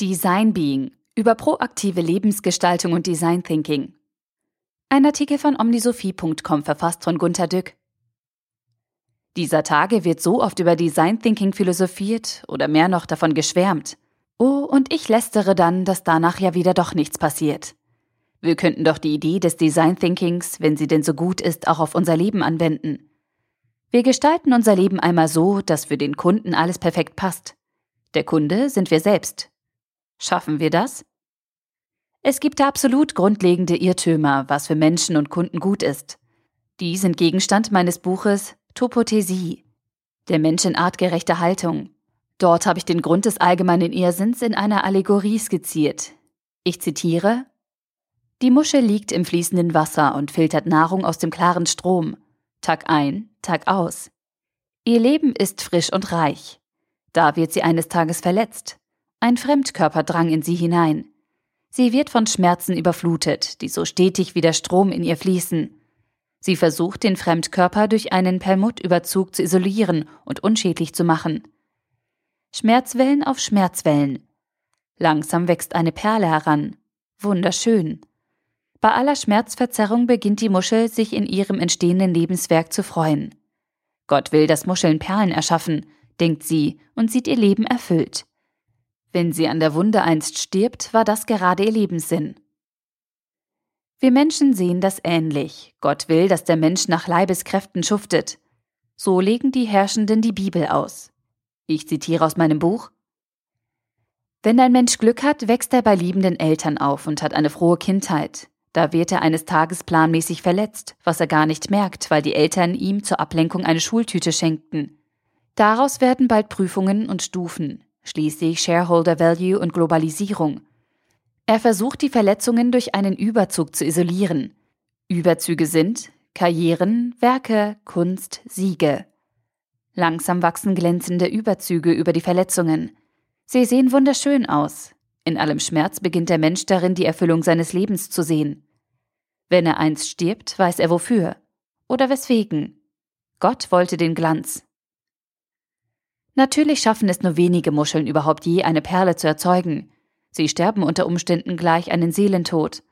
Design Being über proaktive Lebensgestaltung und Design Thinking. Ein Artikel von omnisophie.com verfasst von Gunter Dück. Dieser Tage wird so oft über Design Thinking philosophiert oder mehr noch davon geschwärmt. Oh, und ich lästere dann, dass danach ja wieder doch nichts passiert. Wir könnten doch die Idee des Design Thinkings, wenn sie denn so gut ist, auch auf unser Leben anwenden. Wir gestalten unser Leben einmal so, dass für den Kunden alles perfekt passt. Der Kunde sind wir selbst, Schaffen wir das? Es gibt absolut grundlegende Irrtümer, was für Menschen und Kunden gut ist. Die sind Gegenstand meines Buches Topothesie, der Mensch in artgerechter Haltung. Dort habe ich den Grund des allgemeinen Irrsinns in einer Allegorie skizziert. Ich zitiere Die Muschel liegt im fließenden Wasser und filtert Nahrung aus dem klaren Strom, Tag ein, Tag aus. Ihr Leben ist frisch und reich. Da wird sie eines Tages verletzt. Ein Fremdkörper drang in sie hinein. Sie wird von Schmerzen überflutet, die so stetig wie der Strom in ihr fließen. Sie versucht, den Fremdkörper durch einen Perlmuttüberzug zu isolieren und unschädlich zu machen. Schmerzwellen auf Schmerzwellen. Langsam wächst eine Perle heran. Wunderschön. Bei aller Schmerzverzerrung beginnt die Muschel sich in ihrem entstehenden Lebenswerk zu freuen. Gott will, dass Muscheln Perlen erschaffen, denkt sie und sieht ihr Leben erfüllt. Wenn sie an der Wunde einst stirbt, war das gerade ihr Lebenssinn. Wir Menschen sehen das ähnlich. Gott will, dass der Mensch nach Leibeskräften schuftet. So legen die Herrschenden die Bibel aus. Ich zitiere aus meinem Buch. Wenn ein Mensch Glück hat, wächst er bei liebenden Eltern auf und hat eine frohe Kindheit. Da wird er eines Tages planmäßig verletzt, was er gar nicht merkt, weil die Eltern ihm zur Ablenkung eine Schultüte schenkten. Daraus werden bald Prüfungen und Stufen schließlich Shareholder Value und Globalisierung. Er versucht die Verletzungen durch einen Überzug zu isolieren. Überzüge sind Karrieren, Werke, Kunst, Siege. Langsam wachsen glänzende Überzüge über die Verletzungen. Sie sehen wunderschön aus. In allem Schmerz beginnt der Mensch darin, die Erfüllung seines Lebens zu sehen. Wenn er einst stirbt, weiß er wofür oder weswegen. Gott wollte den Glanz. Natürlich schaffen es nur wenige Muscheln überhaupt je, eine Perle zu erzeugen. Sie sterben unter Umständen gleich einen Seelentod.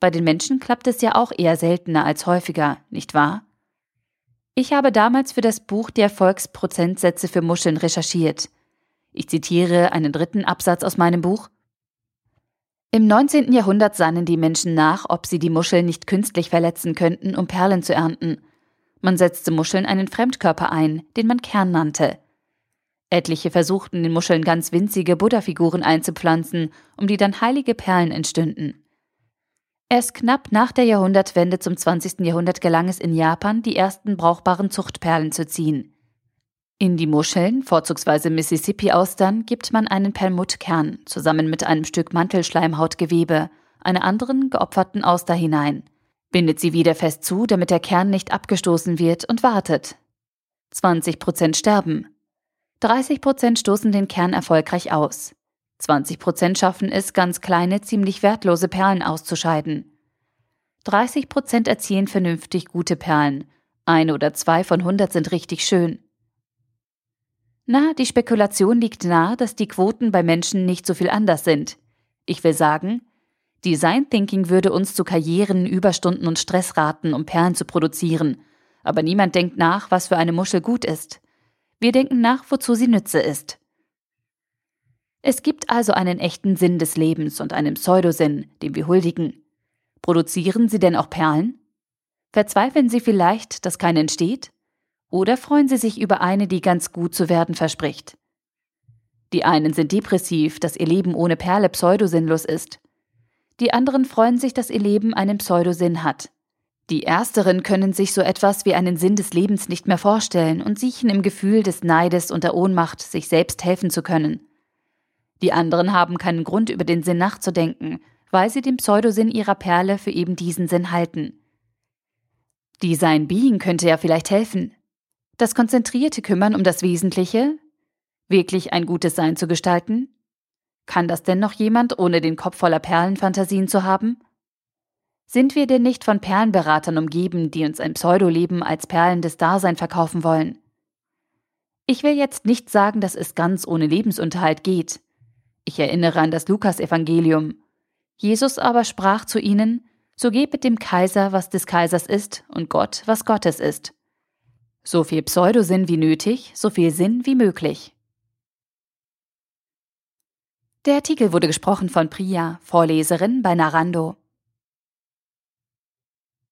Bei den Menschen klappt es ja auch eher seltener als häufiger, nicht wahr? Ich habe damals für das Buch die Erfolgsprozentsätze für Muscheln recherchiert. Ich zitiere einen dritten Absatz aus meinem Buch. Im 19. Jahrhundert sannen die Menschen nach, ob sie die Muscheln nicht künstlich verletzen könnten, um Perlen zu ernten. Man setzte Muscheln einen Fremdkörper ein, den man Kern nannte. Etliche versuchten in Muscheln ganz winzige Buddha-Figuren einzupflanzen, um die dann heilige Perlen entstünden. Erst knapp nach der Jahrhundertwende zum 20. Jahrhundert gelang es in Japan, die ersten brauchbaren Zuchtperlen zu ziehen. In die Muscheln, vorzugsweise Mississippi-Austern, gibt man einen Perlmuttkern zusammen mit einem Stück Mantelschleimhautgewebe, einer anderen geopferten Auster hinein, bindet sie wieder fest zu, damit der Kern nicht abgestoßen wird und wartet. 20 Prozent sterben, 30 Prozent stoßen den Kern erfolgreich aus. 20 Prozent schaffen es, ganz kleine, ziemlich wertlose Perlen auszuscheiden. 30 Prozent erzielen vernünftig gute Perlen. Eine oder zwei von 100 sind richtig schön. Na, die Spekulation liegt nahe, dass die Quoten bei Menschen nicht so viel anders sind. Ich will sagen, Design Thinking würde uns zu Karrieren, Überstunden und Stress raten, um Perlen zu produzieren. Aber niemand denkt nach, was für eine Muschel gut ist. Wir denken nach, wozu sie Nütze ist. Es gibt also einen echten Sinn des Lebens und einen Pseudosinn, dem wir huldigen. Produzieren Sie denn auch Perlen? Verzweifeln Sie vielleicht, dass keine entsteht? Oder freuen Sie sich über eine, die ganz gut zu werden verspricht? Die einen sind depressiv, dass ihr Leben ohne Perle pseudosinnlos ist. Die anderen freuen sich, dass ihr Leben einen Pseudosinn hat. Die Ersteren können sich so etwas wie einen Sinn des Lebens nicht mehr vorstellen und siechen im Gefühl des Neides und der Ohnmacht, sich selbst helfen zu können. Die anderen haben keinen Grund, über den Sinn nachzudenken, weil sie den Pseudosinn ihrer Perle für eben diesen Sinn halten. Design Being könnte ja vielleicht helfen. Das konzentrierte Kümmern um das Wesentliche? Wirklich ein gutes Sein zu gestalten? Kann das denn noch jemand, ohne den Kopf voller Perlenfantasien zu haben? Sind wir denn nicht von Perlenberatern umgeben, die uns ein Pseudoleben als perlendes Dasein verkaufen wollen? Ich will jetzt nicht sagen, dass es ganz ohne Lebensunterhalt geht. Ich erinnere an das Lukasevangelium. Jesus aber sprach zu ihnen, so gebt dem Kaiser, was des Kaisers ist, und Gott, was Gottes ist. So viel Pseudosinn wie nötig, so viel Sinn wie möglich. Der Artikel wurde gesprochen von Priya, Vorleserin bei Narando.